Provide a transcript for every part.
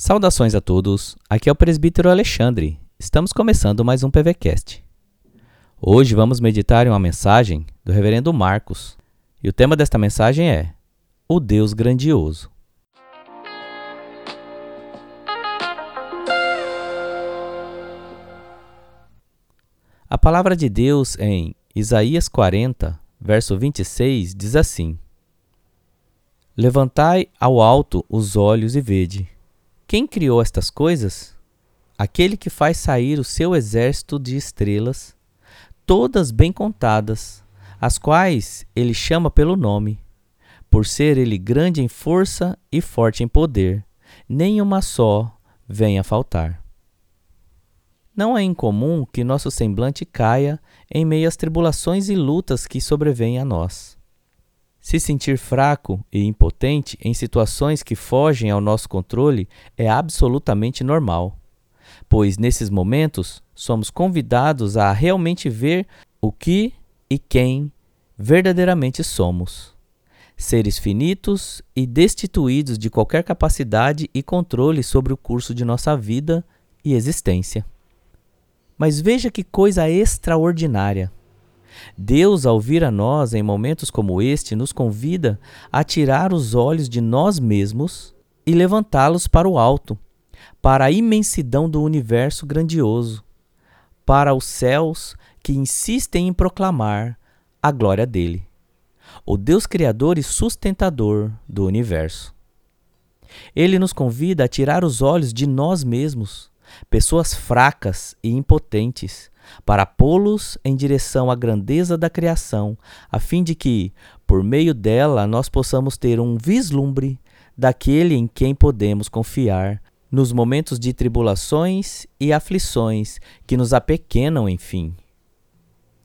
Saudações a todos, aqui é o presbítero Alexandre. Estamos começando mais um PVCast. Hoje vamos meditar em uma mensagem do reverendo Marcos, e o tema desta mensagem é O Deus Grandioso. A palavra de Deus em Isaías 40, verso 26 diz assim: Levantai ao alto os olhos e vede quem criou estas coisas? Aquele que faz sair o seu exército de estrelas, todas bem contadas, as quais ele chama pelo nome, por ser ele grande em força e forte em poder, nenhuma só venha faltar. Não é incomum que nosso semblante caia em meio às tribulações e lutas que sobrevêm a nós. Se sentir fraco e impotente em situações que fogem ao nosso controle é absolutamente normal, pois nesses momentos somos convidados a realmente ver o que e quem verdadeiramente somos. Seres finitos e destituídos de qualquer capacidade e controle sobre o curso de nossa vida e existência. Mas veja que coisa extraordinária! Deus, ao vir a nós em momentos como este, nos convida a tirar os olhos de nós mesmos e levantá-los para o alto, para a imensidão do universo grandioso, para os céus que insistem em proclamar a glória dele, o Deus Criador e sustentador do universo. Ele nos convida a tirar os olhos de nós mesmos, pessoas fracas e impotentes, para pô-los em direção à grandeza da criação, a fim de que, por meio dela, nós possamos ter um vislumbre daquele em quem podemos confiar nos momentos de tribulações e aflições que nos apequenam, enfim.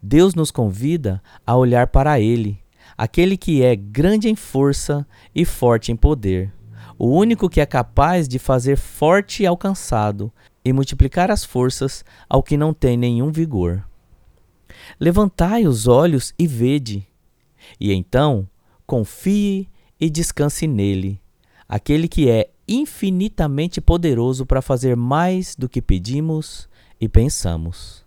Deus nos convida a olhar para Ele, aquele que é grande em força e forte em poder, o único que é capaz de fazer forte e alcançado e multiplicar as forças ao que não tem nenhum vigor. Levantai os olhos e vede, e então confie e descanse nele, aquele que é infinitamente poderoso para fazer mais do que pedimos e pensamos.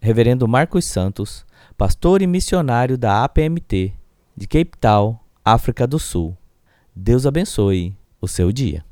Reverendo Marcos Santos, pastor e missionário da APMT, de Cape Town, África do Sul. Deus abençoe o seu dia.